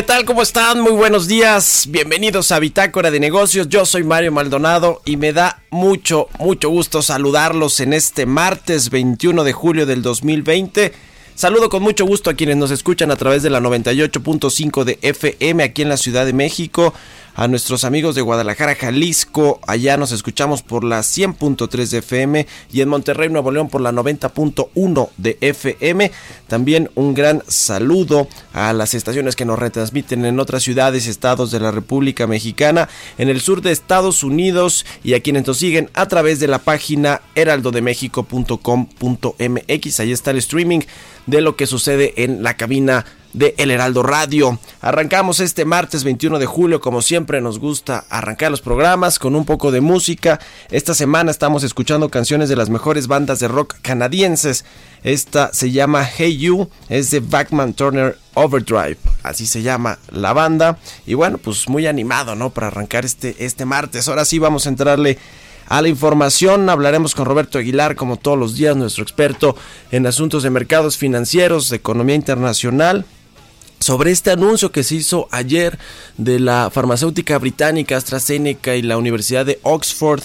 ¿Qué tal? ¿Cómo están? Muy buenos días. Bienvenidos a Bitácora de Negocios. Yo soy Mario Maldonado y me da mucho, mucho gusto saludarlos en este martes 21 de julio del 2020. Saludo con mucho gusto a quienes nos escuchan a través de la 98.5 de FM aquí en la Ciudad de México a nuestros amigos de Guadalajara, Jalisco. Allá nos escuchamos por la 100.3 de FM y en Monterrey, Nuevo León por la 90.1 de FM. También un gran saludo a las estaciones que nos retransmiten en otras ciudades estados de la República Mexicana, en el sur de Estados Unidos y a quienes nos siguen a través de la página heraldodemexico.com.mx. Ahí está el streaming de lo que sucede en la cabina de El Heraldo Radio. Arrancamos este martes 21 de julio, como siempre nos gusta arrancar los programas con un poco de música. Esta semana estamos escuchando canciones de las mejores bandas de rock canadienses. Esta se llama Hey You, es de Backman Turner Overdrive, así se llama la banda. Y bueno, pues muy animado, ¿no? Para arrancar este, este martes. Ahora sí vamos a entrarle a la información. Hablaremos con Roberto Aguilar, como todos los días, nuestro experto en asuntos de mercados financieros, de economía internacional sobre este anuncio que se hizo ayer de la farmacéutica británica AstraZeneca y la Universidad de Oxford,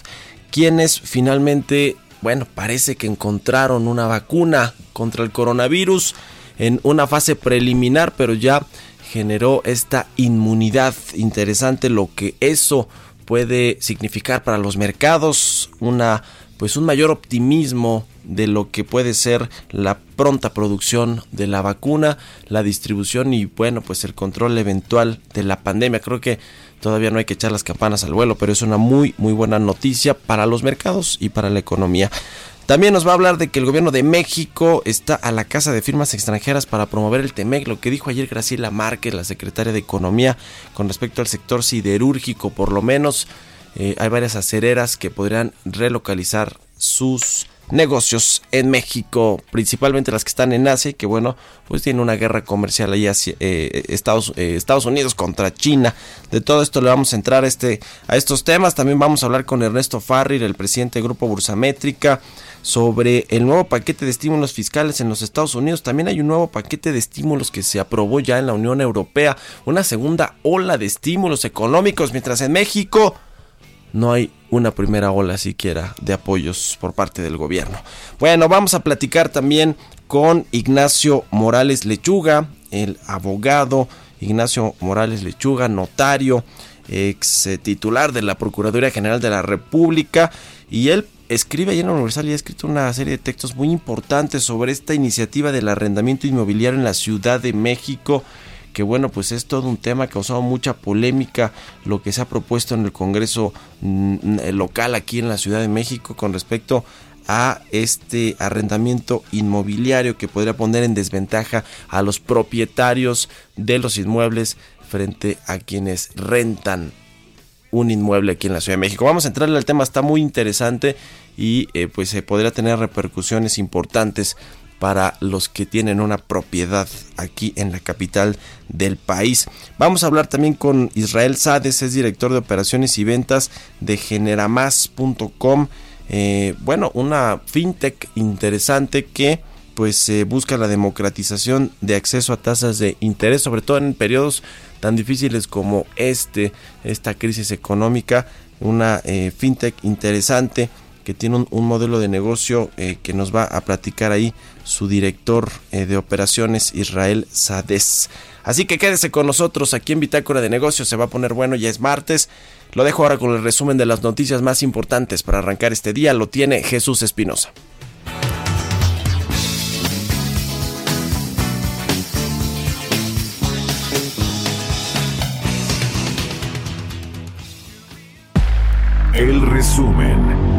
quienes finalmente, bueno, parece que encontraron una vacuna contra el coronavirus en una fase preliminar, pero ya generó esta inmunidad. Interesante, lo que eso puede significar para los mercados, una pues un mayor optimismo de lo que puede ser la pronta producción de la vacuna, la distribución y bueno, pues el control eventual de la pandemia. Creo que todavía no hay que echar las campanas al vuelo, pero es una muy muy buena noticia para los mercados y para la economía. También nos va a hablar de que el gobierno de México está a la casa de firmas extranjeras para promover el TEMEC, lo que dijo ayer Graciela Márquez, la secretaria de Economía, con respecto al sector siderúrgico, por lo menos eh, hay varias acereras que podrían relocalizar sus negocios en México, principalmente las que están en Asia, que bueno, pues tiene una guerra comercial ahí hacia eh, Estados, eh, Estados Unidos contra China. De todo esto le vamos a entrar a, este, a estos temas. También vamos a hablar con Ernesto Farrir, el presidente del Grupo Bursamétrica, sobre el nuevo paquete de estímulos fiscales en los Estados Unidos. También hay un nuevo paquete de estímulos que se aprobó ya en la Unión Europea, una segunda ola de estímulos económicos, mientras en México no hay una primera ola siquiera de apoyos por parte del gobierno. Bueno, vamos a platicar también con Ignacio Morales Lechuga, el abogado Ignacio Morales Lechuga, notario, ex titular de la Procuraduría General de la República, y él escribe ahí en la Universal y ha escrito una serie de textos muy importantes sobre esta iniciativa del arrendamiento inmobiliario en la Ciudad de México que bueno, pues es todo un tema que ha causado mucha polémica lo que se ha propuesto en el Congreso mm, local aquí en la Ciudad de México con respecto a este arrendamiento inmobiliario que podría poner en desventaja a los propietarios de los inmuebles frente a quienes rentan un inmueble aquí en la Ciudad de México. Vamos a entrarle al tema, está muy interesante y eh, pues se podría tener repercusiones importantes para los que tienen una propiedad aquí en la capital del país. Vamos a hablar también con Israel Sades, es director de operaciones y ventas de generamas.com. Eh, bueno, una fintech interesante que pues eh, busca la democratización de acceso a tasas de interés, sobre todo en periodos tan difíciles como este, esta crisis económica, una eh, fintech interesante que tiene un, modelo de negocio eh, que nos va a platicar ahí su director de operaciones Israel Sades. Así que quédese con nosotros aquí en Bitácora de Negocios, se va a poner bueno, ya es martes. Lo dejo ahora con el resumen de las noticias más importantes para arrancar este día, lo tiene Jesús Espinosa. El resumen.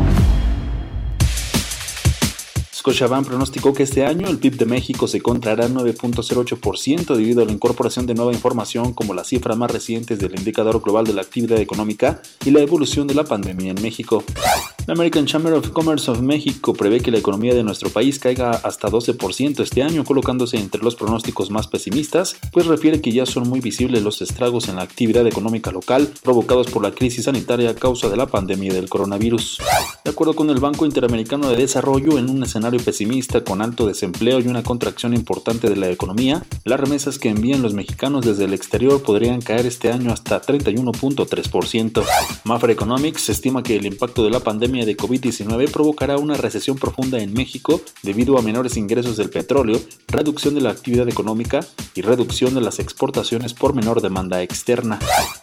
Scotiabank pronosticó que este año el PIB de México se contraerá 9.08% debido a la incorporación de nueva información como las cifras más recientes del indicador global de la actividad económica y la evolución de la pandemia en México. La American Chamber of Commerce of México prevé que la economía de nuestro país caiga hasta 12% este año, colocándose entre los pronósticos más pesimistas, pues refiere que ya son muy visibles los estragos en la actividad económica local provocados por la crisis sanitaria a causa de la pandemia del coronavirus. De acuerdo con el Banco Interamericano de Desarrollo, en un escenario pesimista con alto desempleo y una contracción importante de la economía, las remesas que envían los mexicanos desde el exterior podrían caer este año hasta 31.3%. Mafra Economics estima que el impacto de la pandemia de COVID-19 provocará una recesión profunda en México debido a menores ingresos del petróleo, reducción de la actividad económica y reducción de las exportaciones por menor demanda externa.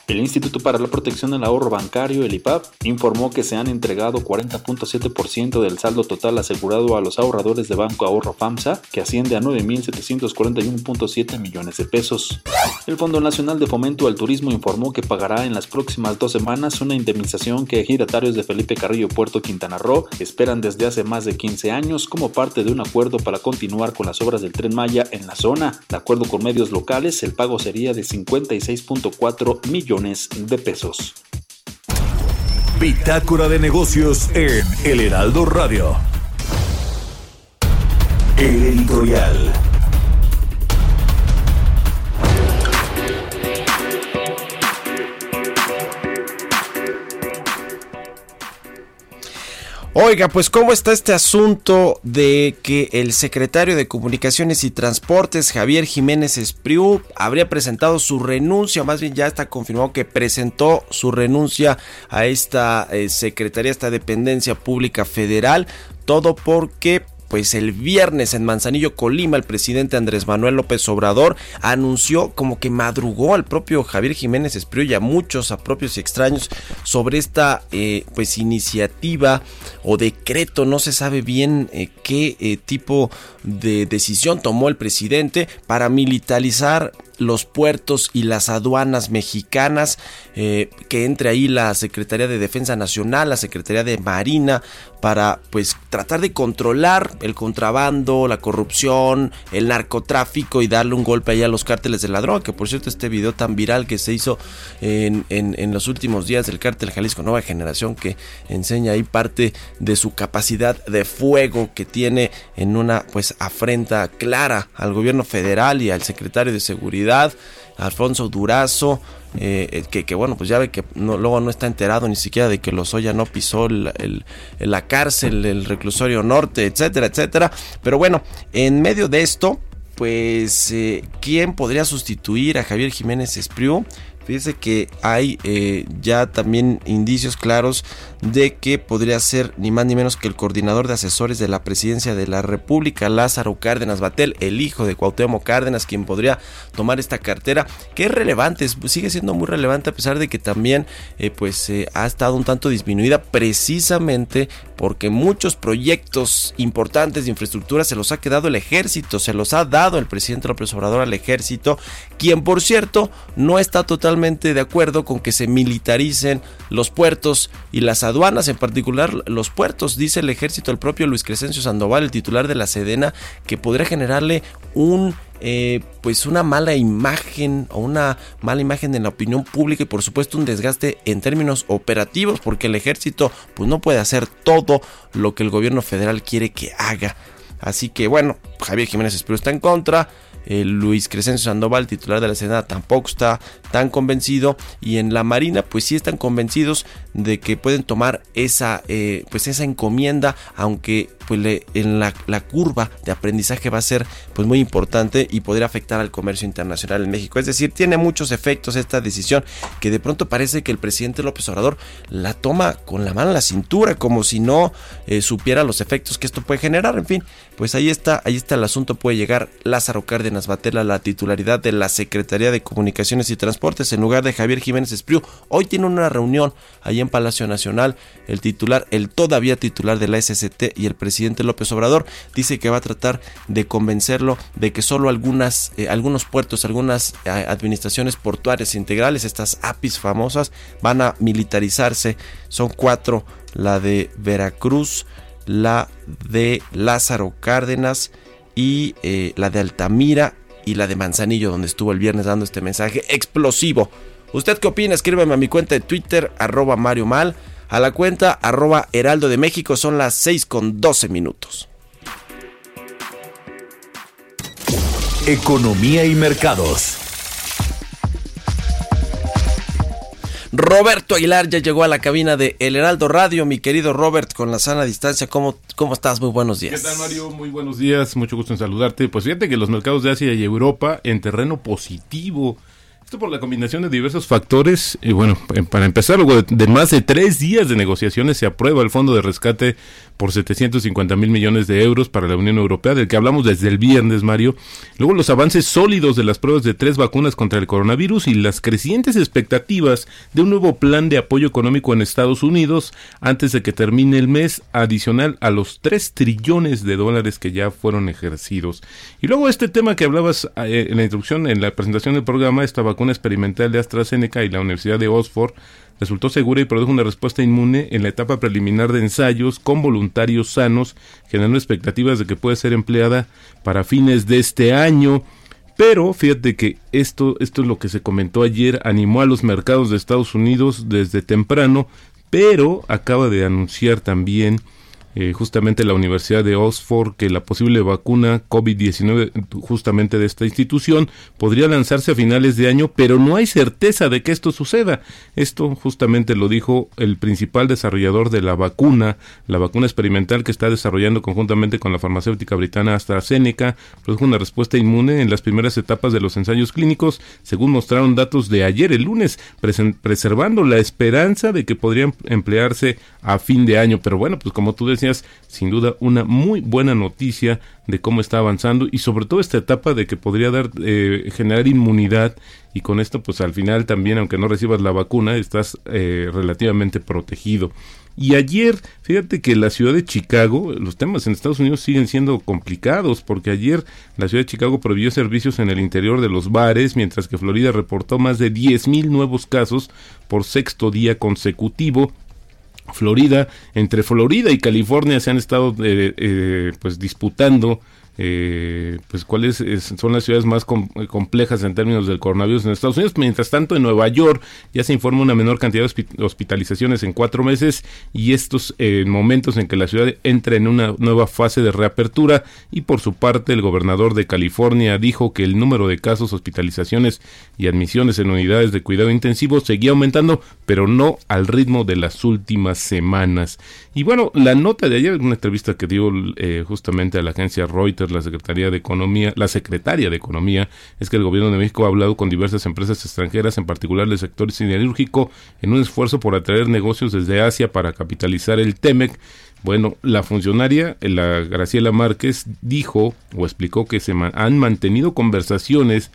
El Instituto para la Protección del Ahorro Bancario, el IPAP, informó que se han entregado 40.7% del saldo total asegurado a los ahorradores de Banco Ahorro FAMSA, que asciende a 9.741.7 millones de pesos. El Fondo Nacional de Fomento al Turismo informó que pagará en las próximas dos semanas una indemnización que giratarios de Felipe Carrillo Puerto Quintana Roo esperan desde hace más de 15 años como parte de un acuerdo para continuar con las obras del tren Maya en la zona. De acuerdo con medios locales, el pago sería de 56.4 millones de pesos. Bitácora de negocios en El Heraldo Radio. El editorial. Oiga, pues cómo está este asunto de que el secretario de Comunicaciones y Transportes, Javier Jiménez Espriu, habría presentado su renuncia, más bien ya está confirmado que presentó su renuncia a esta eh, secretaría, esta dependencia pública federal, todo porque pues el viernes en Manzanillo, Colima, el presidente Andrés Manuel López Obrador anunció como que madrugó al propio Javier Jiménez Espriu y a muchos, a propios y extraños, sobre esta eh, pues iniciativa o decreto, no se sabe bien eh, qué eh, tipo de decisión tomó el presidente para militarizar los puertos y las aduanas mexicanas, que entre ahí la Secretaría de Defensa Nacional, la Secretaría de Marina, para pues tratar de controlar el contrabando, la corrupción, el narcotráfico y darle un golpe ahí a los cárteles de la droga, que por cierto este video tan viral que se hizo en, en, los últimos días del cártel Jalisco Nueva Generación que enseña ahí parte de su capacidad de fuego que tiene en una pues afrenta clara al gobierno federal y al secretario de seguridad Alfonso Durazo eh, que, que, bueno, pues ya ve que no, luego no está enterado ni siquiera de que Lozoya no pisó la cárcel, el reclusorio norte, etcétera, etcétera. Pero bueno, en medio de esto, pues, eh, ¿quién podría sustituir a Javier Jiménez Espriu? Fíjese que hay eh, ya también indicios claros de que podría ser ni más ni menos que el coordinador de asesores de la presidencia de la República, Lázaro Cárdenas Batel, el hijo de Cuauhtémoc Cárdenas, quien podría tomar esta cartera, que es relevante, sigue siendo muy relevante a pesar de que también eh, pues eh, ha estado un tanto disminuida precisamente porque muchos proyectos importantes de infraestructura se los ha quedado el ejército, se los ha dado el presidente López Obrador al ejército, quien por cierto no está totalmente de acuerdo con que se militaricen los puertos y las aduanas, en particular los puertos, dice el ejército, el propio Luis Crescencio Sandoval, el titular de la Sedena, que podría generarle un eh, pues una mala imagen o una mala imagen en la opinión pública y por supuesto un desgaste en términos operativos porque el ejército pues no puede hacer todo lo que el gobierno federal quiere que haga. Así que bueno, Javier Jiménez Espriu está en contra. Luis Crescencio Sandoval, titular de la Senada, tampoco está tan convencido. Y en la Marina, pues sí están convencidos de que pueden tomar esa, eh, pues esa encomienda, aunque pues en la, curva de aprendizaje va a ser pues muy importante y podría afectar al comercio internacional en México. Es decir, tiene muchos efectos esta decisión que de pronto parece que el presidente López Obrador la toma con la mano en la cintura, como si no eh, supiera los efectos que esto puede generar. En fin, pues ahí está, ahí está el asunto. Puede llegar Lázaro Cárdenas Batela a la titularidad de la Secretaría de Comunicaciones y Transportes en lugar de Javier Jiménez Espriu. Hoy tiene una reunión ahí en Palacio Nacional. El titular, el todavía titular de la SCT y el presidente López Obrador dice que va a tratar de convencerlo de que solo algunas, eh, algunos puertos, algunas eh, administraciones portuarias integrales, estas APIs famosas, van a militarizarse. Son cuatro, la de Veracruz, la de Lázaro Cárdenas y eh, la de Altamira y la de Manzanillo, donde estuvo el viernes dando este mensaje explosivo. ¿Usted qué opina? Escríbeme a mi cuenta de Twitter, arroba Mario Mal a la cuenta arroba Heraldo de México. Son las 6 con 12 minutos. Economía y mercados. Roberto Aguilar ya llegó a la cabina de El Heraldo Radio. Mi querido Robert, con la sana distancia, ¿cómo, cómo estás? Muy buenos días. ¿Qué tal, Mario? Muy buenos días. Mucho gusto en saludarte. Pues fíjate que los mercados de Asia y Europa en terreno positivo por la combinación de diversos factores. Y bueno, para empezar, luego de, más de tres días de negociaciones, se aprueba el fondo de rescate por 750 mil millones de euros para la Unión Europea, del que hablamos desde el viernes, Mario. Luego los avances sólidos de las pruebas de tres vacunas contra el coronavirus y las crecientes expectativas de un nuevo plan de apoyo económico en Estados Unidos antes de que termine el mes, adicional a los 3 trillones de dólares que ya fueron ejercidos. Y luego este tema que hablabas eh, en la introducción, en la presentación del programa, esta vacuna experimental de AstraZeneca y la Universidad de Oxford resultó segura y produjo una respuesta inmune en la etapa preliminar de ensayos con voluntarios sanos, generando expectativas de que puede ser empleada para fines de este año. Pero fíjate que esto, esto es lo que se comentó ayer, animó a los mercados de Estados Unidos desde temprano, pero acaba de anunciar también eh, justamente la Universidad de Oxford que la posible vacuna COVID-19 justamente de esta institución podría lanzarse a finales de año, pero no hay certeza de que esto suceda. Esto justamente lo dijo el principal desarrollador de la vacuna, la vacuna experimental que está desarrollando conjuntamente con la farmacéutica britana AstraZeneca, produjo una respuesta inmune en las primeras etapas de los ensayos clínicos, según mostraron datos de ayer el lunes, preservando la esperanza de que podrían emplearse a fin de año. Pero bueno, pues como tú decías, sin duda una muy buena noticia de cómo está avanzando y sobre todo esta etapa de que podría dar eh, generar inmunidad y con esto pues al final también aunque no recibas la vacuna estás eh, relativamente protegido. Y ayer, fíjate que la ciudad de Chicago, los temas en Estados Unidos siguen siendo complicados, porque ayer la ciudad de Chicago prohibió servicios en el interior de los bares, mientras que Florida reportó más de 10.000 nuevos casos por sexto día consecutivo Florida, entre Florida y California se han estado eh, eh, pues disputando eh, pues cuáles son las ciudades más complejas en términos del coronavirus en Estados Unidos. Mientras tanto, en Nueva York ya se informa una menor cantidad de hospitalizaciones en cuatro meses y estos eh, momentos en que la ciudad entra en una nueva fase de reapertura. Y por su parte, el gobernador de California dijo que el número de casos, hospitalizaciones y admisiones en unidades de cuidado intensivo seguía aumentando, pero no al ritmo de las últimas semanas. Y bueno, la nota de ayer, una entrevista que dio eh, justamente a la agencia Reuters, la Secretaría de Economía, la Secretaria de Economía, es que el gobierno de México ha hablado con diversas empresas extranjeras, en particular del sector siderúrgico, en un esfuerzo por atraer negocios desde Asia para capitalizar el TEMEC. Bueno, la funcionaria, la Graciela Márquez, dijo o explicó que se han mantenido conversaciones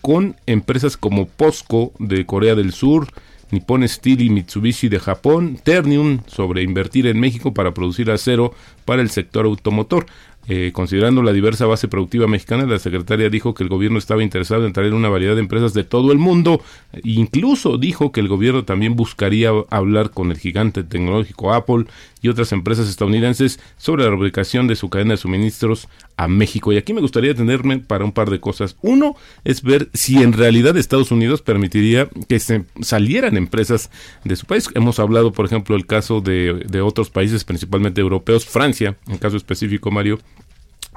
con empresas como POSCO de Corea del Sur, Nippon Steel y Mitsubishi de Japón, Ternium sobre invertir en México para producir acero para el sector automotor. Eh, considerando la diversa base productiva mexicana, la secretaria dijo que el gobierno estaba interesado en traer una variedad de empresas de todo el mundo. Incluso dijo que el gobierno también buscaría hablar con el gigante tecnológico Apple y otras empresas estadounidenses sobre la ubicación de su cadena de suministros a México. Y aquí me gustaría tenerme para un par de cosas. Uno es ver si en realidad Estados Unidos permitiría que se salieran empresas de su país. Hemos hablado, por ejemplo, el caso de, de otros países, principalmente europeos, Francia, en caso específico, Mario,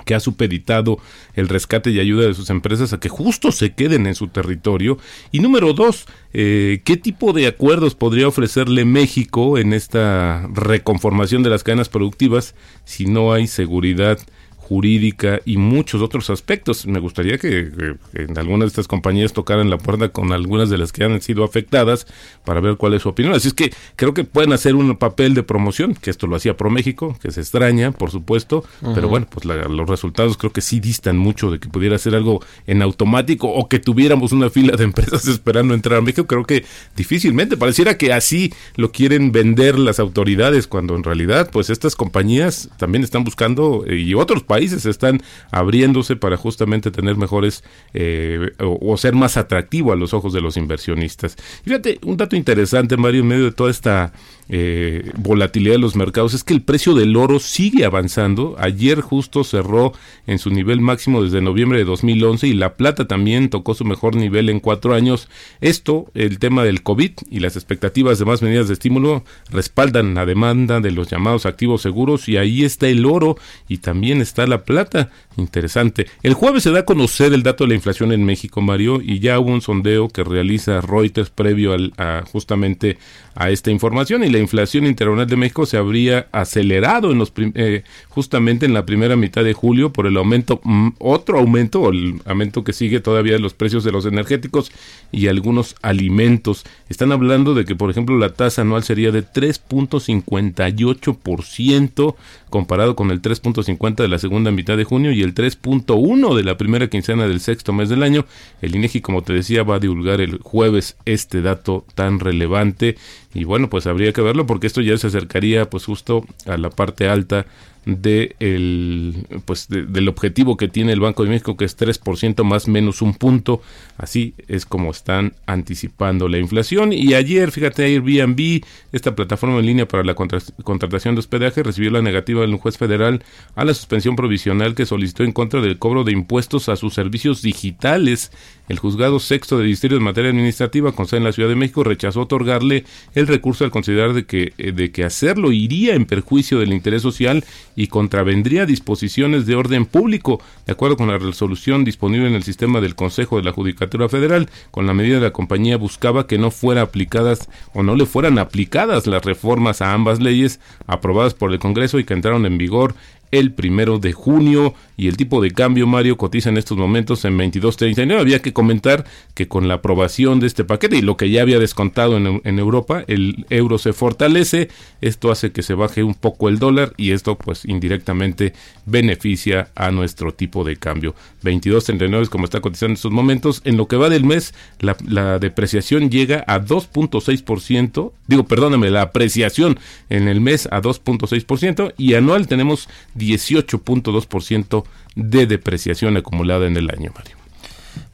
que ha supeditado el rescate y ayuda de sus empresas a que justo se queden en su territorio. Y número dos, eh, ¿qué tipo de acuerdos podría ofrecerle México en esta reconformación de las cadenas productivas si no hay seguridad? Jurídica y muchos otros aspectos. Me gustaría que, en algunas de estas compañías tocaran la puerta con algunas de las que han sido afectadas para ver cuál es su opinión. Así es que creo que pueden hacer un papel de promoción, que esto lo hacía ProMéxico, que se extraña, por supuesto, pero bueno, pues los resultados creo que sí distan mucho de que pudiera ser algo en automático o que tuviéramos una fila de empresas esperando entrar a México. Creo que difícilmente, pareciera que así lo quieren vender las autoridades, cuando en realidad pues estas compañías también están buscando eh, y otros países están abriéndose para justamente tener mejores eh, o, ser más atractivo a los ojos de los inversionistas. Fíjate, un dato interesante, Mario, en medio de toda esta eh, volatilidad de los mercados es que el precio del oro sigue avanzando. Ayer justo cerró en su nivel máximo desde noviembre de 2011 y la plata también tocó su mejor nivel en cuatro años. Esto, el tema del COVID y las expectativas de más medidas de estímulo respaldan la demanda de los llamados activos seguros y ahí está el oro y también está la plata. Interesante. El jueves se da a conocer el dato de la inflación en México, Mario, y ya hubo un sondeo que realiza Reuters previo al, a justamente a esta información y la inflación interanual de México se habría acelerado en los eh, justamente en la primera mitad de julio por el aumento mm, otro aumento el aumento que sigue todavía de los precios de los energéticos y algunos alimentos. Están hablando de que por ejemplo la tasa anual sería de 3.58% comparado con el 3.50 de la segunda mitad de junio y el 3.1 de la primera quincena del sexto mes del año. El INEGI como te decía va a divulgar el jueves este dato tan relevante y bueno, pues habría que verlo porque esto ya se acercaría pues justo a la parte alta de el, pues del objetivo que tiene el Banco de México, que es 3% más menos un punto. Así es como están anticipando la inflación. Y ayer, fíjate, Airbnb, esta plataforma en línea para la contratación de hospedaje, recibió la negativa del juez federal a la suspensión provisional que solicitó en contra del cobro de impuestos a sus servicios digitales. El juzgado sexto de distrito en materia administrativa, con sede en la Ciudad de México, rechazó otorgarle el recurso al considerar de que, eh, de que hacerlo iría en perjuicio del interés social y contravendría disposiciones de orden público, de acuerdo con la resolución disponible en el sistema del Consejo de la Judicatura Federal. Con la medida de la compañía buscaba que no fueran aplicadas o no le fueran aplicadas las reformas a ambas leyes aprobadas por el Congreso y que entraron en vigor el primero de junio y el tipo de cambio Mario cotiza en estos momentos en 22.39. Había que comentar que con la aprobación de este paquete y lo que ya había descontado en, en, Europa, el euro se fortalece, esto hace que se baje un poco el dólar y esto pues indirectamente beneficia a nuestro tipo de cambio. 22.39 es como está cotizando en estos momentos. En lo que va del mes, la, la depreciación llega a 2.6%, digo, perdóname, la apreciación en el mes a 2.6% y anual tenemos 18.2% de depreciación acumulada en el año, Mario.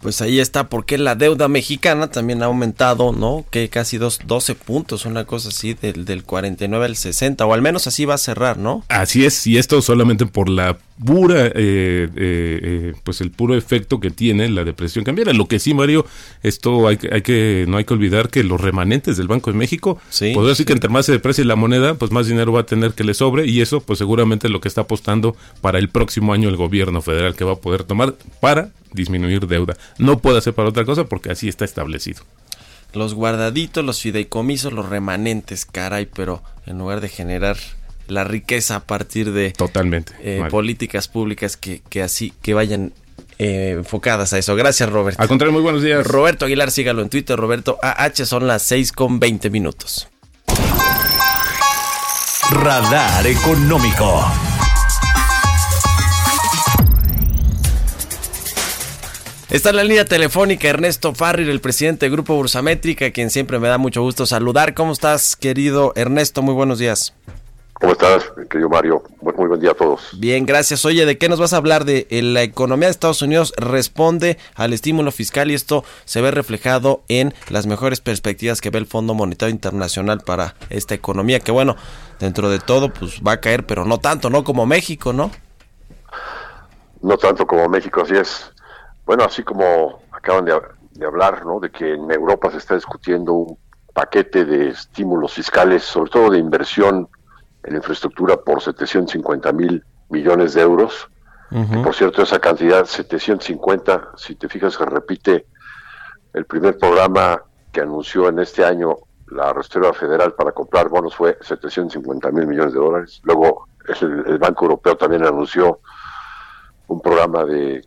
Pues ahí está, porque la deuda mexicana también ha aumentado, ¿no? Que casi dos, 12 puntos, una cosa así, del, del 49 al 60, o al menos así va a cerrar, ¿no? Así es, y esto solamente por la pura, eh, eh, eh, pues el puro efecto que tiene la depresión cambiaria. Lo que sí, Mario, esto hay, hay que, no hay que olvidar que los remanentes del Banco de México, sí, podría decir que entre más se deprecie la moneda, pues más dinero va a tener que le sobre, y eso, pues seguramente es lo que está apostando para el próximo año el gobierno federal que va a poder tomar para disminuir deuda. No puede hacer para otra cosa porque así está establecido los guardaditos, los fideicomisos, los remanentes, caray, pero en lugar de generar la riqueza a partir de totalmente eh, políticas públicas que, que, así que vayan eh, enfocadas a eso. Gracias, Roberto. Al contrario, muy buenos días. Roberto Aguilar, sígalo en Twitter, Roberto AH, son las 6 con 20 minutos. Radar Económico. Está en la línea telefónica Ernesto Farrir, el presidente del Grupo Bursamétrica, quien siempre me da mucho gusto saludar. ¿Cómo estás, querido Ernesto? Muy buenos días. ¿Cómo estás, querido Mario? Muy, buen día a todos. Bien, gracias. Oye, ¿de qué nos vas a hablar? De eh, la economía de Estados Unidos responde al estímulo fiscal y esto se ve reflejado en las mejores perspectivas que ve el Fondo Monetario Internacional para esta economía, que bueno, dentro de todo, pues va a caer, pero no tanto, ¿no? Como México, ¿no? No tanto como México, así es. Bueno, así como acaban de, hablar, ¿no? De que en Europa se está discutiendo un paquete de estímulos fiscales, sobre todo de inversión en infraestructura por 750 mil millones de euros. por cierto, esa cantidad, 750, si te fijas, se repite el primer programa que anunció en este año la Reserva Federal para comprar bonos fue 750 mil millones de dólares. Luego el, Banco Europeo también anunció un programa de,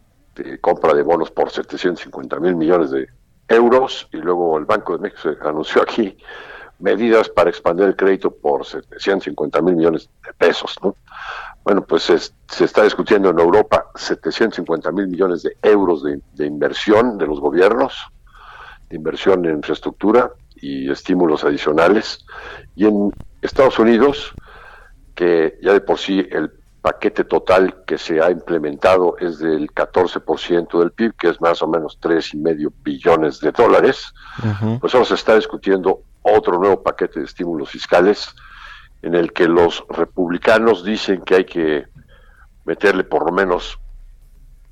compra de bonos por 750 mil millones de euros y luego el Banco de México anunció aquí medidas para expandir el crédito por 750 mil millones de pesos. ¿no? Bueno, pues se está discutiendo en Europa 750 mil millones de euros de, inversión de los gobiernos, de inversión en infraestructura y estímulos adicionales. Y en Estados Unidos, que ya de por sí el paquete total que se ha implementado es del 14% del PIB, que es más o menos tres y medio billones de dólares, pues ahora se está discutiendo otro nuevo paquete de estímulos fiscales en el que los republicanos dicen que hay que meterle por lo menos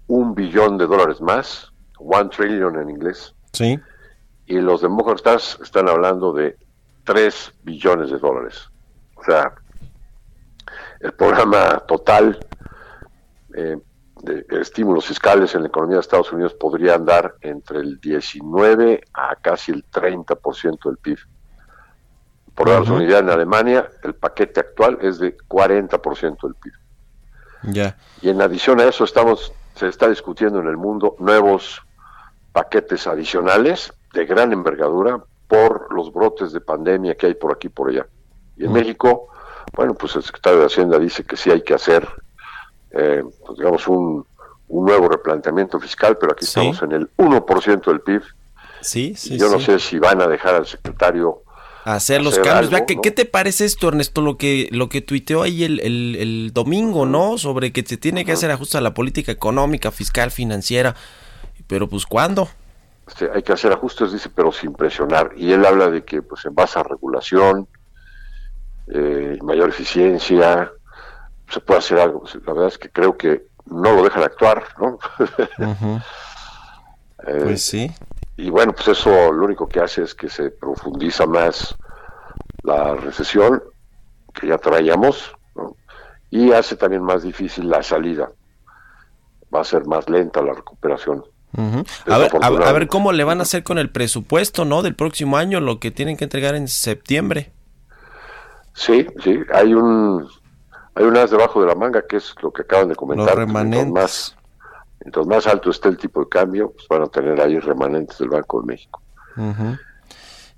un billón de dólares más, one trillion en inglés. Sí. Y los demócratas están hablando de tres billones de dólares. O sea, el programa total eh, de estímulos fiscales en la economía de Estados Unidos podría andar entre el 19 a casi el 30% del PIB. Por la unidad en Alemania, el paquete actual es de 40% del PIB. Ya. Y en adición a eso estamos se está discutiendo en el mundo nuevos paquetes adicionales de gran envergadura por los brotes de pandemia que hay por aquí y por allá. Y en México, bueno, pues el secretario de Hacienda dice que sí hay que hacer, eh, pues digamos, un, nuevo replanteamiento fiscal, pero aquí estamos en el 1% del PIB. Sí, sí, yo no sé si van a dejar al secretario hacer los cambios. ¿Qué, te parece esto, Ernesto? Lo que, lo que tuiteó ahí el, el, domingo, ¿no? Sobre que se tiene que hacer ajustes a la política económica, fiscal, financiera. Pero pues, ¿cuándo? hay que hacer ajustes, dice, pero sin presionar. Y él habla de que, pues, en base a regulación, eh, mayor eficiencia, se puede hacer algo. La verdad es que creo que no lo dejan actuar, ¿no? Eh, pues sí. Y bueno, pues eso lo único que hace es que se profundiza más la recesión que ya traíamos y hace también más difícil la salida. Va a ser más lenta la recuperación. a, ver, a, ver, cómo le van a hacer con el presupuesto, ¿no? Del próximo año, lo que tienen que entregar en septiembre. Sí, sí, hay un hay un as debajo de la manga que es lo que acaban de comentar. Los remanentes. Más, Mientras más alto esté el tipo de cambio, pues van a tener ahí remanentes del Banco de México.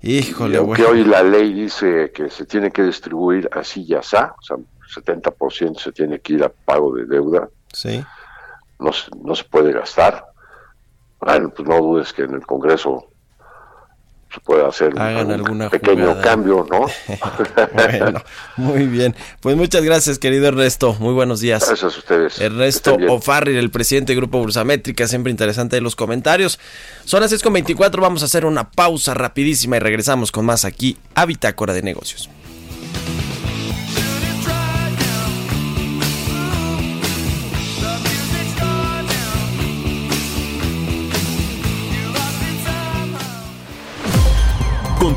Híjole, aunque hoy la ley dice que se tiene que distribuir así y así, o sea, 70% se tiene que ir a pago de deuda. Sí. No, no se puede gastar. Bueno, pues no dudes que en el Congreso se puede hacer un pequeño cambio, ¿no? bueno, muy bien. Pues muchas gracias, querido Ernesto. Muy buenos días. Gracias a ustedes. Ernesto O'Farrill, el presidente del Grupo Bursamétrica, siempre interesante de los comentarios. Son las 6.24, vamos a hacer una pausa rapidísima y regresamos con más aquí a Bitácora de Negocios.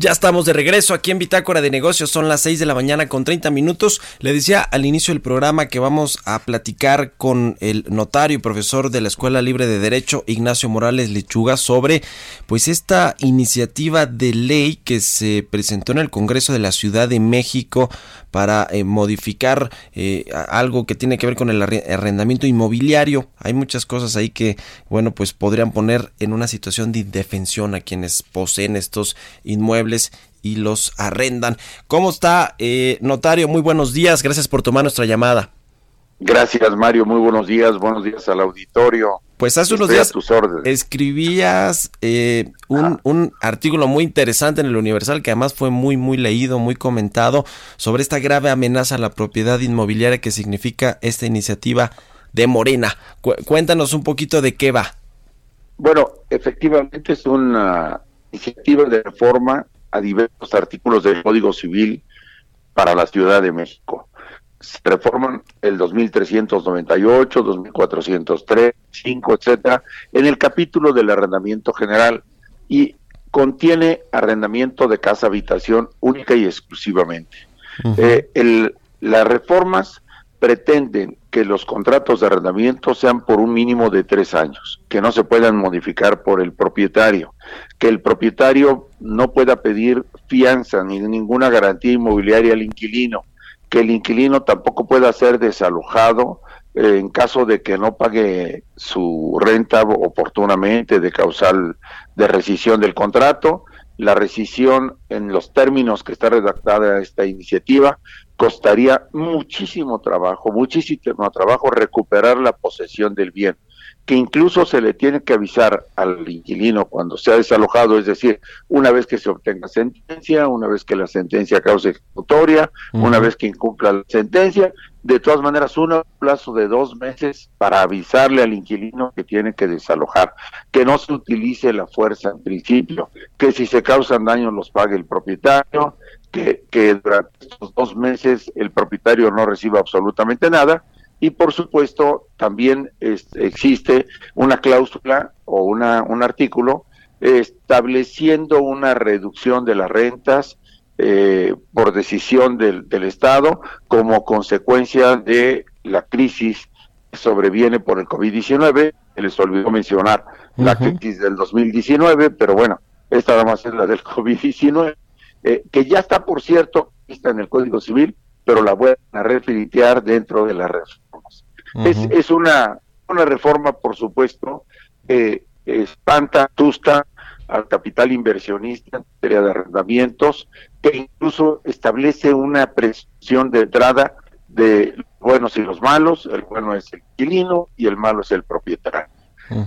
Ya estamos de regreso aquí en Bitácora de Negocios, son las 6 de la mañana con 30 minutos. Le decía al inicio del programa que vamos a platicar con el notario y profesor de la Escuela Libre de Derecho, Ignacio Morales Lechuga, sobre pues esta iniciativa de ley que se presentó en el Congreso de la Ciudad de México para eh, modificar eh, algo que tiene que ver con el arrendamiento inmobiliario. Hay muchas cosas ahí que, bueno, pues podrían poner en una situación de indefensión a quienes poseen estos inmuebles y los arrendan. ¿Cómo está, eh, notario? Muy buenos días. Gracias por tomar nuestra llamada. Gracias, Mario. Muy buenos días. Buenos días al auditorio. Pues hace unos días escribías eh, un, un, artículo muy interesante en el Universal que además fue muy, muy leído, muy comentado sobre esta grave amenaza a la propiedad inmobiliaria que significa esta iniciativa de Morena. cuéntanos un poquito de qué va. Bueno, efectivamente es una iniciativa de reforma a diversos artículos del Código Civil para la Ciudad de México. Se reforman el 2398, 2403, 5, etcétera, en el capítulo del arrendamiento general y contiene arrendamiento de casa habitación única y exclusivamente. Eh, el, las reformas pretenden que los contratos de arrendamiento sean por un mínimo de tres años, que no se puedan modificar por el propietario, que el propietario no pueda pedir fianza ni ninguna garantía inmobiliaria al inquilino, que el inquilino tampoco pueda ser desalojado eh, en caso de que no pague su renta oportunamente de causal de rescisión del contrato, la rescisión en los términos que está redactada esta iniciativa costaría muchísimo trabajo, muchísimo trabajo recuperar la posesión del bien, que incluso se le tiene que avisar al inquilino cuando se ha desalojado, es decir, una vez que se obtenga sentencia, una vez que la sentencia cause ejecutoria, una vez que incumpla la sentencia, de todas maneras, un plazo de dos meses para avisarle al inquilino que tiene que desalojar, que no se utilice la fuerza en principio, que si se causan daños los pague el propietario, que, durante estos dos meses el propietario no reciba absolutamente nada y por supuesto también existe una cláusula o una, un artículo estableciendo una reducción de las rentas eh, por decisión del, del, Estado como consecuencia de la crisis que sobreviene por el COVID-19. Les olvidó mencionar la crisis del 2019, pero bueno, esta nada más es la del COVID-19. Eh, que ya está, por cierto, está en el Código Civil, pero la voy a refilitear dentro de las reformas. es, es, una, una reforma, por supuesto, que espanta, asusta al capital inversionista en materia de arrendamientos, que incluso establece una presión de entrada de los buenos y los malos, el bueno es el inquilino y el malo es el propietario.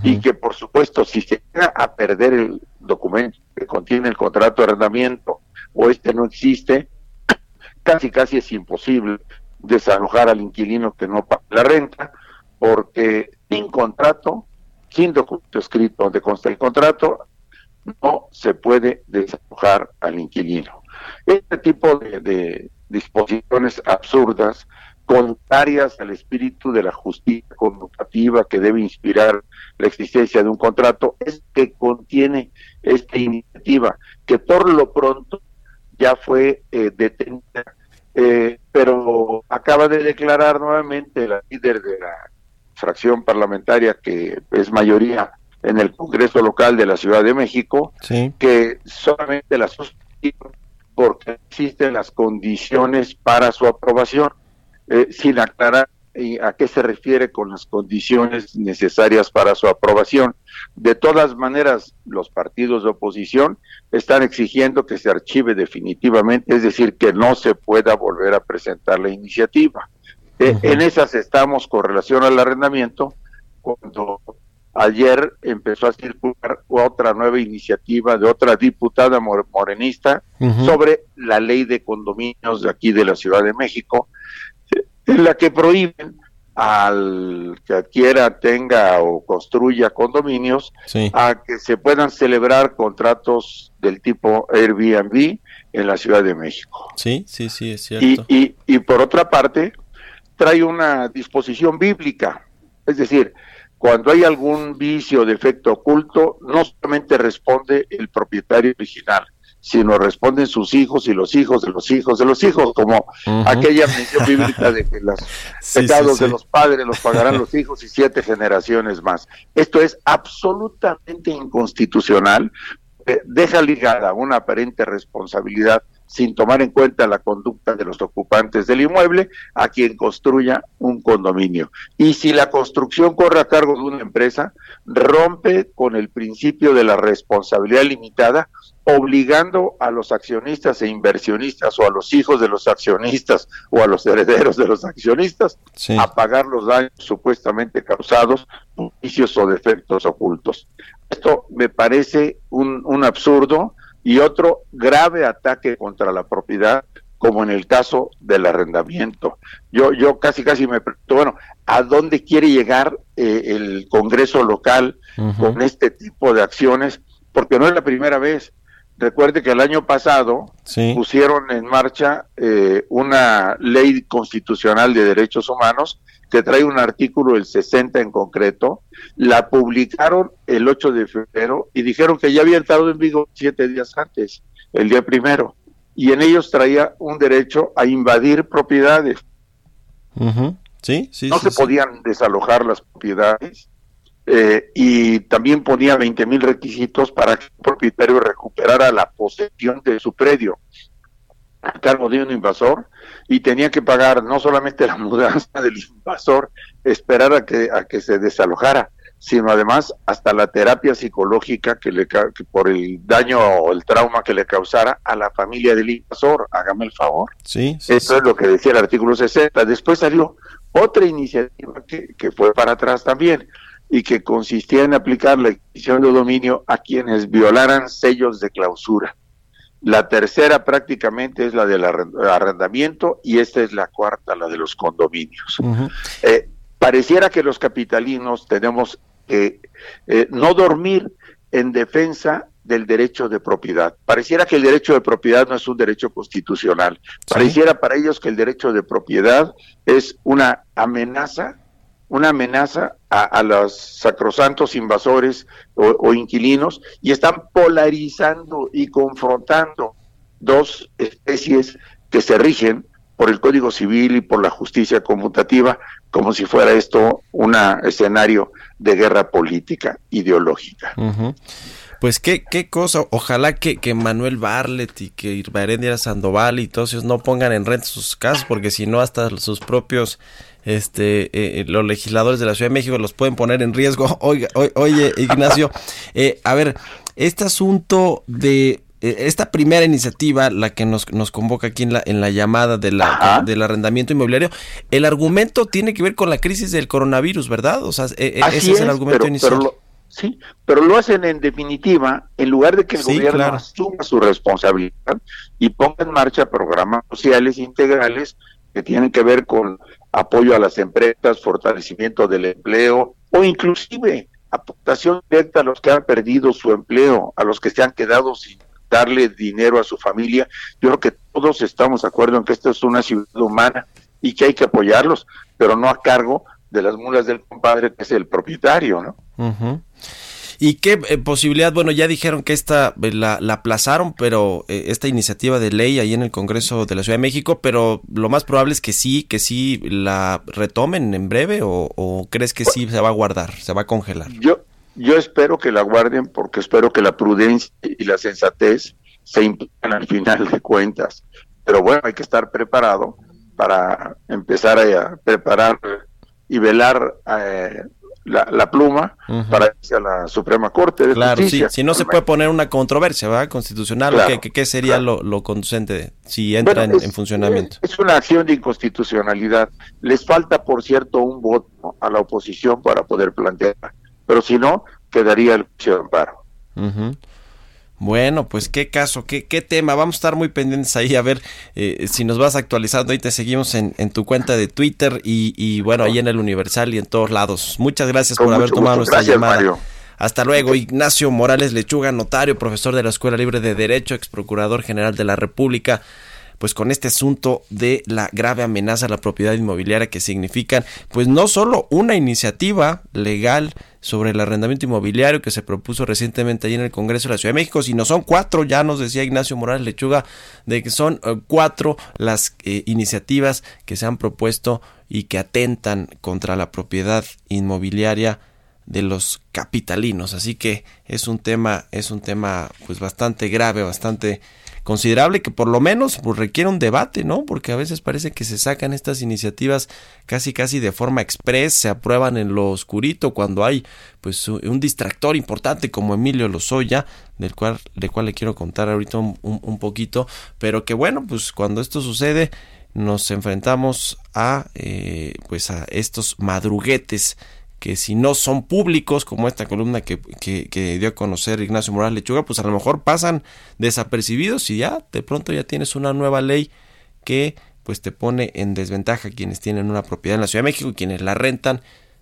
Y que por supuesto si se llega a perder el documento que contiene el contrato de arrendamiento o este no existe, casi casi es imposible desalojar al inquilino que no paga la renta, porque sin contrato, sin documento escrito donde consta el contrato, no se puede desalojar al inquilino. Este tipo de, disposiciones absurdas, contrarias al espíritu de la justicia conmutativa que debe inspirar la existencia de un contrato, es que contiene esta iniciativa, que por lo pronto ya fue eh, detenida, eh, pero acaba de declarar nuevamente la líder de la fracción parlamentaria que es mayoría en el Congreso local de la Ciudad de México, que solamente la suspendió porque existen las condiciones para su aprobación, eh, sin aclarar a qué se refiere con las condiciones necesarias para su aprobación. De todas maneras, los partidos de oposición están exigiendo que se archive definitivamente, es decir, que no se pueda volver a presentar la iniciativa. Eh, en esas estamos con relación al arrendamiento, cuando ayer empezó a circular otra nueva iniciativa de otra diputada morenista sobre la ley de condominios de aquí de la Ciudad de México, en la que prohíben al que adquiera, tenga o construya condominios a que se puedan celebrar contratos del tipo Airbnb en la Ciudad de México. Sí, sí, sí, es cierto. Y, y, por otra parte, trae una disposición bíblica, es decir, cuando hay algún vicio o defecto oculto, no solamente responde el propietario original, sino responden sus hijos y los hijos de los hijos de los hijos, como aquella mención bíblica de que los pecados de los padres los pagarán los hijos y siete generaciones más. Esto es absolutamente inconstitucional, eh, deja ligada una aparente responsabilidad sin tomar en cuenta la conducta de los ocupantes del inmueble a quien construya un condominio. Y si la construcción corre a cargo de una empresa, rompe con el principio de la responsabilidad limitada obligando a los accionistas e inversionistas o a los hijos de los accionistas o a los herederos de los accionistas a pagar los daños supuestamente causados por vicios o defectos ocultos. Esto me parece un, un absurdo y otro grave ataque contra la propiedad como en el caso del arrendamiento. Yo, yo casi casi me pregunto, bueno, ¿a dónde quiere llegar eh, el Congreso local con este tipo de acciones? Porque no es la primera vez Recuerde que el año pasado pusieron en marcha eh, una ley constitucional de derechos humanos que trae un artículo, el 60 en concreto, la publicaron el 8 de febrero y dijeron que ya había entrado en vigor siete días antes, el día primero, y en ellos traía un derecho a invadir propiedades. Sí, sí, no se podían desalojar las propiedades eh, y también ponía 20 mil requisitos para que el propietario recuperara la posesión de su predio a cargo de un invasor y tenía que pagar no solamente la mudanza del invasor, esperar a que, a que se desalojara, sino además hasta la terapia psicológica que le por el daño o el trauma que le causara a la familia del invasor. Hágame el favor. Sí, Eso es lo que decía el artículo 60. Después salió otra iniciativa que, que fue para atrás también y que consistía en aplicar la extinción de dominio a quienes violaran sellos de clausura. La tercera prácticamente es la del arrendamiento y esta es la cuarta, la de los condominios. Eh, pareciera que los capitalinos tenemos que eh, no dormir en defensa del derecho de propiedad. Pareciera que el derecho de propiedad no es un derecho constitucional. Pareciera para ellos que el derecho de propiedad es una amenaza una amenaza a, los sacrosantos invasores o, inquilinos y están polarizando y confrontando dos especies que se rigen por el Código Civil y por la justicia conmutativa, como si fuera esto un escenario de guerra política ideológica. Pues qué, qué cosa, ojalá que, que Manuel Barlet y que Irbarendia Sandoval y todos ellos no pongan en renta sus casas, porque si no hasta sus propios este, eh, eh, los legisladores de la Ciudad de México los pueden poner en riesgo. Oiga, oye, Ignacio, eh, a ver, este asunto de esta primera iniciativa, la que nos, nos convoca aquí en la, en la llamada de la, del arrendamiento inmobiliario, el argumento tiene que ver con la crisis del coronavirus, ¿verdad? O sea, ese es, el argumento inicial. sí, pero lo hacen en definitiva, en lugar de que el gobierno asuma su responsabilidad y ponga en marcha programas sociales integrales que tienen que ver con apoyo a las empresas, fortalecimiento del empleo o inclusive aportación directa a los que han perdido su empleo, a los que se han quedado sin darle dinero a su familia. Yo creo que todos estamos de acuerdo en que esta es una ciudad humana y que hay que apoyarlos, pero no a cargo de las mulas del compadre que es el propietario, ¿no? ¿Y qué eh, posibilidad? Bueno, ya dijeron que esta eh, la, aplazaron, pero eh, esta iniciativa de ley ahí en el Congreso de la Ciudad de México, pero lo más probable es que sí, que sí la retomen en breve o, crees que sí se va a guardar, se va a congelar. Yo, yo espero que la guarden porque espero que la prudencia y la sensatez se implican al final de cuentas. Pero bueno, hay que estar preparado para empezar a preparar y velar eh, la, pluma para irse a la Suprema Corte de claro, Justicia. si no se puede poner una controversia ¿verdad? constitucional, ¿qué, sería lo, conducente si entra en, funcionamiento? Es una acción de inconstitucionalidad. Les falta, por cierto, un voto a la oposición para poder plantearla, pero si no, quedaría el juicio de amparo. Bueno, pues qué caso, qué, qué tema. Vamos a estar muy pendientes ahí a ver eh, si nos vas actualizando. Ahí te seguimos en, en tu cuenta de Twitter y, bueno, ahí en el Universal y en todos lados. Muchas gracias por haber tomado nuestra llamada. Hasta luego, Ignacio Morales Lechuga, notario, profesor de la Escuela Libre de Derecho, ex procurador general de la República pues con este asunto de la grave amenaza a la propiedad inmobiliaria que significan pues no solo una iniciativa legal sobre el arrendamiento inmobiliario que se propuso recientemente ahí en el Congreso de la Ciudad de México, sino son cuatro, ya nos decía Ignacio Morales Lechuga, de que son eh, cuatro las eh, iniciativas que se han propuesto y que atentan contra la propiedad inmobiliaria de los capitalinos. Así que es un tema, es un tema pues bastante grave, bastante considerable que por lo menos pues, requiere un debate, ¿no? Porque a veces parece que se sacan estas iniciativas casi casi de forma express, se aprueban en lo oscurito cuando hay pues un distractor importante como Emilio Lozoya, del cual, del cual le quiero contar ahorita un, un, poquito, pero que bueno, pues cuando esto sucede nos enfrentamos a eh, pues a estos madruguetes que si no son públicos, como esta columna que, que, dio a conocer Ignacio Morales Lechuga, pues a lo mejor pasan desapercibidos y ya de pronto ya tienes una nueva ley que pues te pone en desventaja quienes tienen una propiedad en la Ciudad de México quienes la rentan,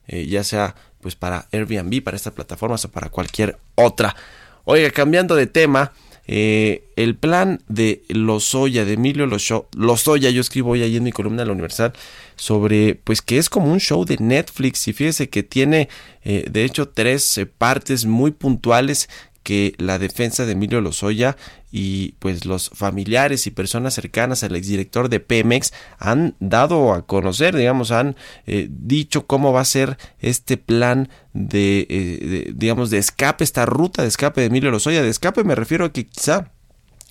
eh, ya sea pues para Airbnb, para estas plataformas o para cualquier otra. Oiga, cambiando de tema, eh, el plan de Lozoya, de Emilio Lozoya, yo escribo hoy ahí en mi columna de la Universal sobre, pues que es como un show de Netflix y fíjese que tiene, eh, de hecho, tres eh, partes muy puntuales que la defensa de Emilio Lozoya y pues los familiares y personas cercanas al exdirector de Pemex han dado a conocer, digamos, han eh, dicho cómo va a ser este plan de, de, digamos, de escape, esta ruta de escape de Emilio Lozoya. De escape me refiero a que quizá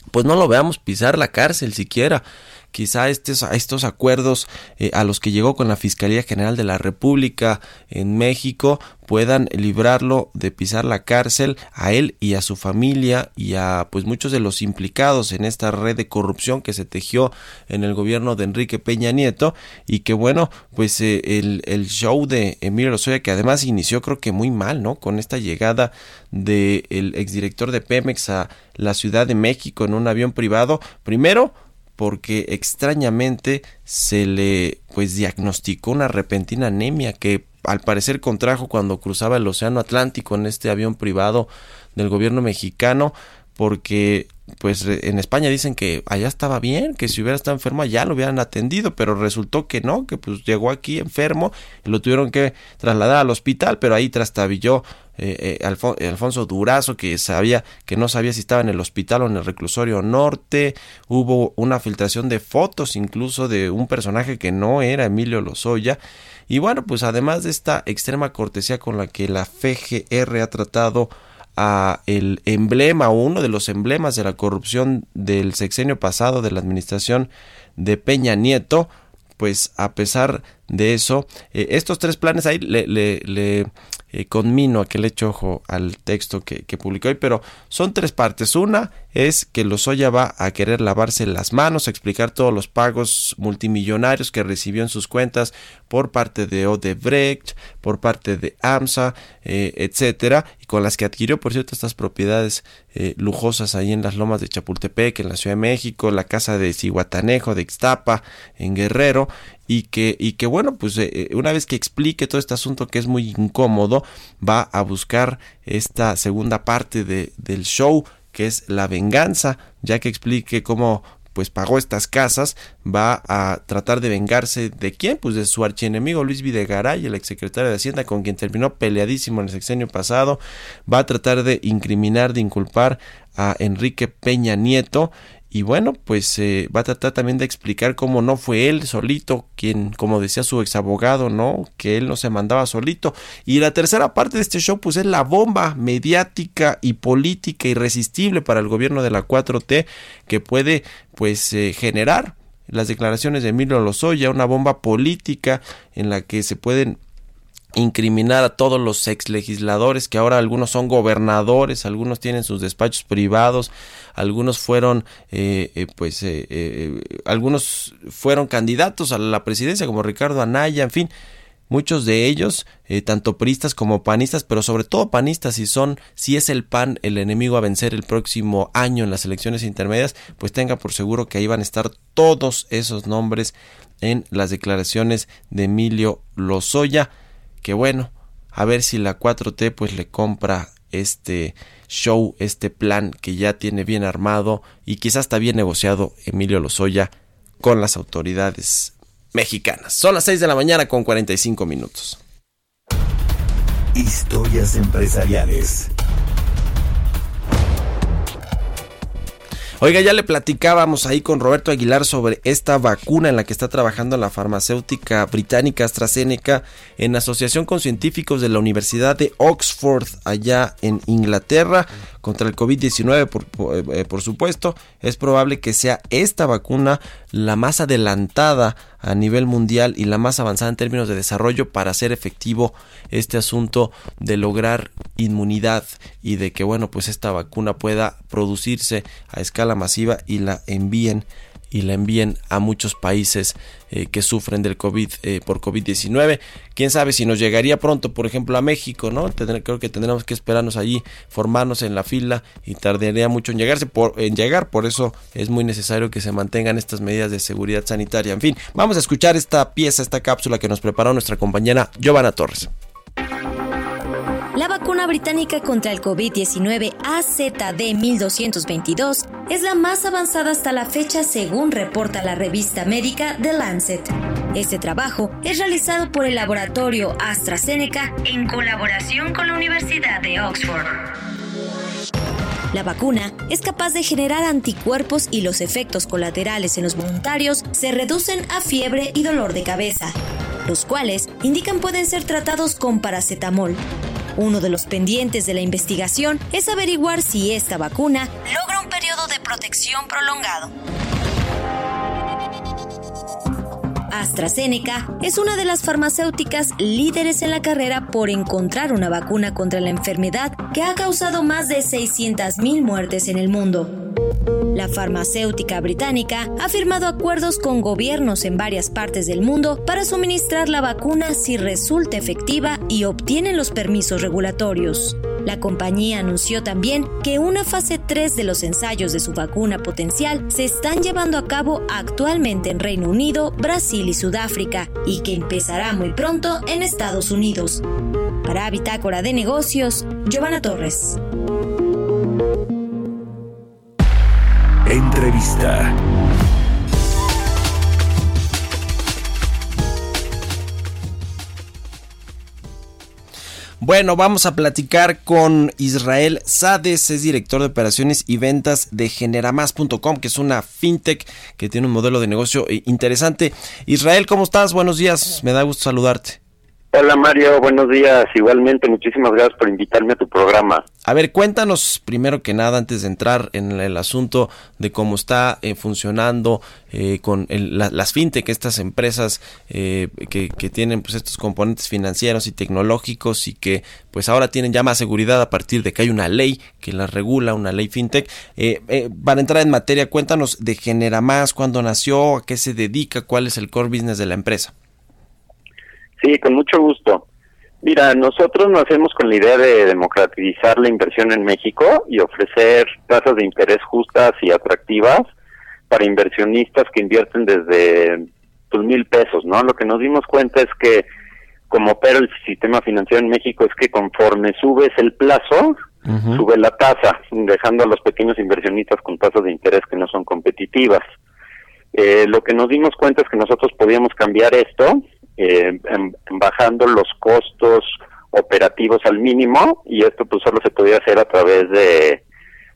pues no lo veamos pisar la cárcel siquiera quizá estos, estos acuerdos eh, a los que llegó con la Fiscalía General de la República en México puedan librarlo de pisar la cárcel a él y a su familia y a pues muchos de los implicados en esta red de corrupción que se tejió en el gobierno de Enrique Peña Nieto. Y que bueno pues eh, el, el, show de Emilio Lozoya que además inició creo que muy mal no con esta llegada del el exdirector de Pemex a la Ciudad de México en un avión privado. Primero porque extrañamente se le pues diagnosticó una repentina anemia que al parecer contrajo cuando cruzaba el océano Atlántico en este avión privado del gobierno mexicano porque pues en España dicen que allá estaba bien, que si hubiera estado enfermo allá lo hubieran atendido, pero resultó que no, que pues llegó aquí enfermo y lo tuvieron que trasladar al hospital, pero ahí trastabilló eh, eh, Alfonso Durazo, que sabía que no sabía si estaba en el hospital o en el reclusorio norte. Hubo una filtración de fotos incluso de un personaje que no era Emilio Lozoya. Y bueno, pues además de esta extrema cortesía con la que la FGR ha tratado a el emblema, uno de los emblemas de la corrupción del sexenio pasado de la administración de Peña Nieto, pues a pesar de eso, eh, estos tres planes ahí le, le eh, conmino a que le eche ojo al texto que, publicó hoy, pero son tres partes. Una es que Lozoya va a querer lavarse las manos, explicar todos los pagos multimillonarios que recibió en sus cuentas por parte de Odebrecht, por parte de AMSA, eh, etcétera, y con las que adquirió, por cierto, estas propiedades eh, lujosas ahí en las lomas de Chapultepec, en la Ciudad de México, la casa de Cihuatanejo, de Ixtapa, en Guerrero, y que, y que bueno, pues eh, eh, una vez que explique todo este asunto que es muy incómodo, va a buscar esta segunda parte de, del show que es la venganza, ya que explique cómo pues pagó estas casas, va a tratar de vengarse de quién, pues de su archienemigo Luis Videgaray, el exsecretario de Hacienda, con quien terminó peleadísimo en el sexenio pasado, va a tratar de incriminar, de inculpar a Enrique Peña Nieto y bueno, pues eh, va a tratar también de explicar cómo no fue él solito quien, como decía su ex abogado, ¿no? Que él no se mandaba solito. Y la tercera parte de este show, pues es la bomba mediática y política irresistible para el gobierno de la 4T que puede, pues, eh, generar las declaraciones de Emilio Lozoya, una bomba política en la que se pueden incriminar a todos los ex legisladores que ahora algunos son gobernadores, algunos tienen sus despachos privados, algunos fueron eh, eh, pues eh, algunos fueron candidatos a la presidencia como Ricardo Anaya, en fin, muchos de ellos, tanto priistas como panistas, pero sobre todo panistas, si son, si es el PAN el enemigo a vencer el próximo año en las elecciones intermedias, pues tenga por seguro que ahí van a estar todos esos nombres en las declaraciones de Emilio Lozoya que bueno, a ver si la 4T pues le compra este show, este plan que ya tiene bien armado y quizás está bien negociado Emilio Lozoya con las autoridades mexicanas. Son las 6 de la mañana con 45 minutos. Historias empresariales. Oiga, ya le platicábamos ahí con Roberto Aguilar sobre esta vacuna en la que está trabajando la farmacéutica británica AstraZeneca en asociación con científicos de la Universidad de Oxford allá en Inglaterra contra el COVID-19, por, eh, por, supuesto. Es probable que sea esta vacuna la más adelantada a nivel mundial y la más avanzada en términos de desarrollo para hacer efectivo este asunto de lograr inmunidad y de que, bueno, pues esta vacuna pueda producirse a escala masiva y la envíen y la envíen a muchos países eh, que sufren del COVID eh, por COVID-19. Quién sabe si nos llegaría pronto, por ejemplo, a México, ¿no? creo que tendremos que esperarnos allí, formarnos en la fila y tardaría mucho en en llegar, por eso es muy necesario que se mantengan estas medidas de seguridad sanitaria. En fin, vamos a escuchar esta pieza, esta cápsula que nos preparó nuestra compañera Giovanna Torres. La vacuna británica contra el COVID-19 AZD1222 es la más avanzada hasta la fecha según reporta la revista médica The Lancet. Este trabajo es realizado por el laboratorio AstraZeneca en colaboración con la Universidad de Oxford. La vacuna es capaz de generar anticuerpos y los efectos colaterales en los voluntarios se reducen a fiebre y dolor de cabeza, los cuales indican pueden ser tratados con paracetamol. Uno de los pendientes de la investigación es averiguar si esta vacuna logra un periodo de protección prolongado. AstraZeneca es una de las farmacéuticas líderes en la carrera por encontrar una vacuna contra la enfermedad que ha causado más de 600.000 muertes en el mundo. La farmacéutica británica ha firmado acuerdos con gobiernos en varias partes del mundo para suministrar la vacuna si resulta efectiva y obtienen los permisos regulatorios. La compañía anunció también que una fase 3 de los ensayos de su vacuna potencial se están llevando a cabo actualmente en Reino Unido, Brasil y Sudáfrica y que empezará muy pronto en Estados Unidos. Para Bitácora de Negocios, Giovanna Torres. Entrevista. Bueno, vamos a platicar con Israel Sades, es director de operaciones y ventas de Generamas.com, que es una fintech que tiene un modelo de negocio eh, interesante. Israel, ¿cómo estás? Buenos días, me da gusto saludarte. Hola Mario, buenos días. Igualmente, muchísimas gracias por invitarme a tu programa. A ver, cuéntanos primero que nada, antes de entrar en el asunto de cómo está eh, funcionando eh, con las fintech, estas empresas eh, que, tienen pues estos componentes financieros y tecnológicos y que pues ahora tienen ya más seguridad a partir de que hay una ley que las regula, una ley fintech. para entrar en materia, cuéntanos de Genera Más, cuándo nació, a qué se dedica, cuál es el core business de la empresa. Sí, con mucho gusto. Mira, nosotros nacemos con la idea de democratizar la inversión en México y ofrecer tasas de interés justas y atractivas para inversionistas que invierten desde pues, mil pesos, ¿no? Lo que nos dimos cuenta es que como opera el sistema financiero en México es que conforme subes el plazo, sube la tasa, dejando a los pequeños inversionistas con tasas de interés que no son competitivas. Eh, lo que nos dimos cuenta es que nosotros podíamos cambiar esto eh, bajando los costos operativos al mínimo y esto pues solo se podía hacer a través de,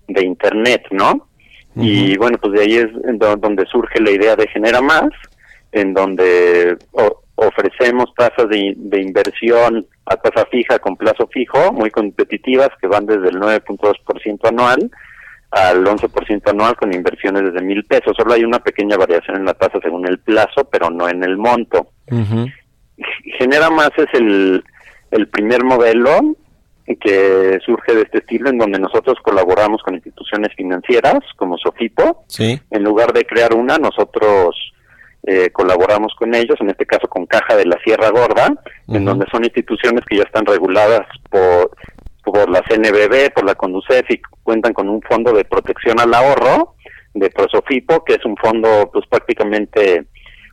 de internet, ¿no? Y bueno, pues de ahí es donde surge la idea de Genera Más, en donde ofrecemos tasas de, de, inversión a tasa fija con plazo fijo, muy competitivas, que van desde el 9.2% anual al 11% anual con inversiones desde mil pesos. Solo hay una pequeña variación en la tasa según el plazo, pero no en el monto. Genera Más es el, el primer modelo que surge de este estilo en donde nosotros colaboramos con instituciones financieras como Sofipo. En lugar de crear una, nosotros eh, colaboramos con ellos, en este caso con Caja de la Sierra Gorda, en donde son instituciones que ya están reguladas por por la CNBB, por la Conducef y cuentan con un fondo de protección al ahorro de Prosofipo, que es un fondo pues prácticamente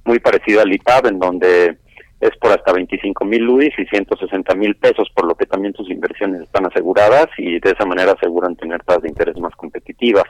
muy parecido al IPAB, en donde es por hasta 25 mil UDIs y 160 mil pesos, por lo que también sus inversiones están aseguradas y de esa manera aseguran tener tasas de interés más competitivas.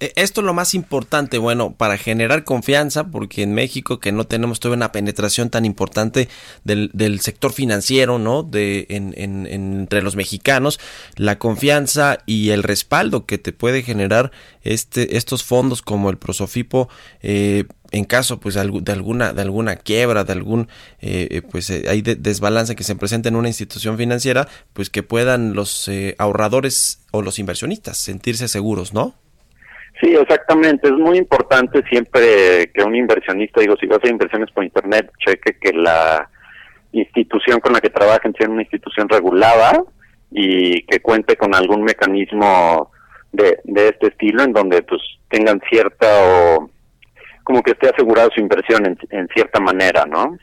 E, esto es lo más importante, bueno, para generar confianza, porque en México que no tenemos todavía una penetración tan importante del, del sector financiero, ¿no? De, en, en, entre los mexicanos, la confianza y el respaldo que te puede generar este, estos fondos como el Prosofipo, eh, en caso pues de alguna de alguna quiebra de algún eh, eh, pues eh, hay desbalance que se presenta en una institución financiera pues que puedan los ahorradores o los inversionistas sentirse seguros no sí exactamente. Es muy importante siempre que un inversionista digo si va a inversiones por internet cheque que la institución con la que trabajen sea una institución regulada y que cuente con algún mecanismo de, de este estilo en donde pues tengan cierta o como que esté asegurado su inversión en, cierta manera, ¿no?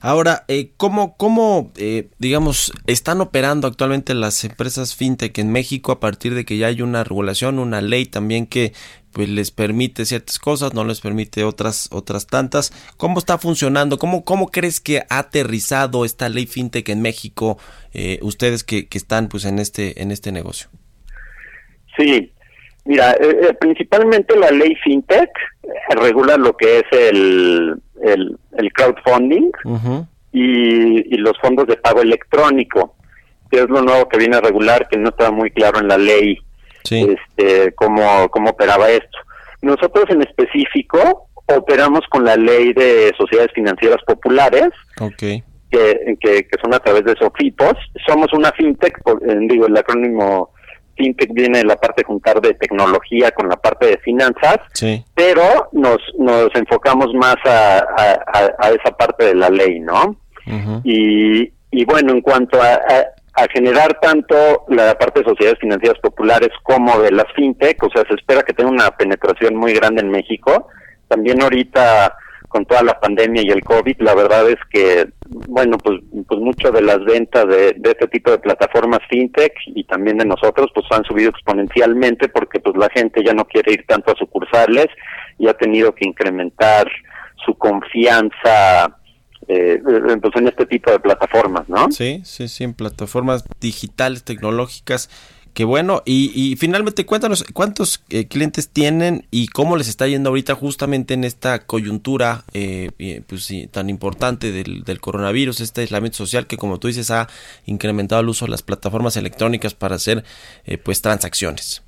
Ahora, eh, ¿cómo, cómo eh, digamos, están operando actualmente las empresas fintech en México a partir de que ya hay una regulación, una ley también que pues les permite ciertas cosas, no les permite otras otras tantas. ¿Cómo está funcionando? ¿Cómo, cómo crees que ha aterrizado esta ley fintech en México? Eh, ustedes que, que, están pues en este en este negocio. Sí, mira, eh, eh principalmente la ley fintech regula lo que es el el, el crowdfunding y, y los fondos de pago electrónico, que es lo nuevo que viene a regular, que no está muy claro en la ley este, cómo, cómo operaba esto. Nosotros en específico operamos con la ley de sociedades financieras populares, que, que, son a través de SOFIPOS. Somos una fintech, eh, digo, el acrónimo fintech viene de la parte de juntar de tecnología con la parte de finanzas, pero nos, nos enfocamos más a, a, esa parte de la ley, ¿no? y, y bueno, en cuanto a, a generar tanto la parte de sociedades financieras populares como de las fintech, o sea, se espera que tenga una penetración muy grande en México. También ahorita con toda la pandemia y el COVID, la verdad es que, bueno, pues, pues mucho de las ventas de, de este tipo de plataformas fintech y también de nosotros, pues han subido exponencialmente porque pues la gente ya no quiere ir tanto a sucursales y ha tenido que incrementar su confianza eh, pues en este tipo de plataformas, ¿no? Sí, sí, sí, en plataformas digitales, tecnológicas. Qué bueno. Y, finalmente, cuéntanos cuántos eh, clientes tienen y cómo les está yendo ahorita justamente en esta coyuntura eh, pues, tan importante del, coronavirus, este aislamiento social que, como tú dices, ha incrementado el uso de las plataformas electrónicas para hacer eh, pues transacciones.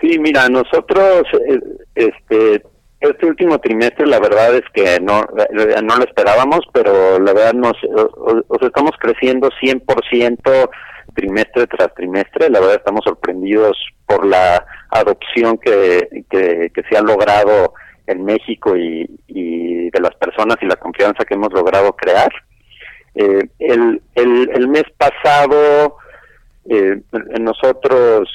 Sí, mira, nosotros este, este último trimestre la verdad es que no, no lo esperábamos, pero la verdad nos, os estamos creciendo 100% trimestre tras trimestre. La verdad estamos sorprendidos por la adopción que, que, se ha logrado en México y, de las personas y la confianza que hemos logrado crear. Eh, el, el, el mes pasado eh, nosotros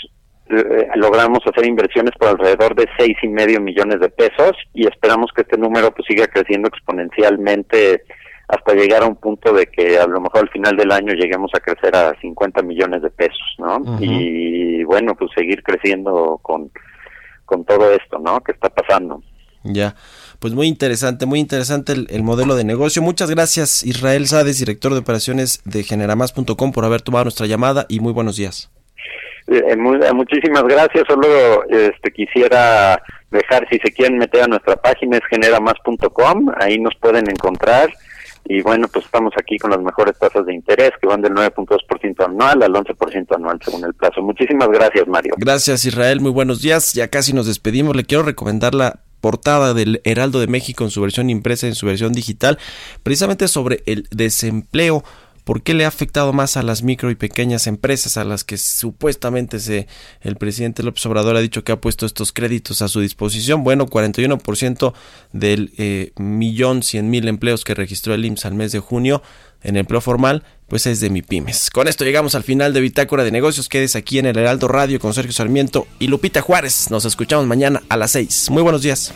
eh, logramos hacer inversiones por alrededor de seis y medio millones de pesos y esperamos que este número pues siga creciendo exponencialmente hasta llegar a un punto de que a lo mejor al final del año lleguemos a crecer a 50 millones de pesos, ¿no? Y bueno, pues seguir creciendo con, con todo esto, ¿no? Que está pasando. Ya, pues muy interesante, muy interesante el, el, modelo de negocio. Muchas gracias Israel Sades, director de operaciones de generamas.com por haber tomado nuestra llamada y muy buenos días. Eh, eh, muchísimas gracias. Solo este, quisiera dejar, si se quieren meter a nuestra página, es generamas.com. Ahí nos pueden encontrar. Y bueno, pues estamos aquí con las mejores tasas de interés que van del 9.2% anual al 11% anual según el plazo. Muchísimas gracias, Mario. Gracias, Israel. Muy buenos días. Ya casi nos despedimos. Le quiero recomendar la portada del Heraldo de México en su versión impresa, en su versión digital, precisamente sobre el desempleo ¿Por qué le ha afectado más a las micro y pequeñas empresas a las que supuestamente se, el presidente López Obrador ha dicho que ha puesto estos créditos a su disposición? Bueno, 41% del eh, millón cien mil empleos que registró el IMSS al mes de junio en empleo formal, pues es de mi pymes. Con esto llegamos al final de Bitácora de Negocios. Quedes aquí en el Heraldo Radio con Sergio Sarmiento y Lupita Juárez. Nos escuchamos mañana a las 6. Muy buenos días.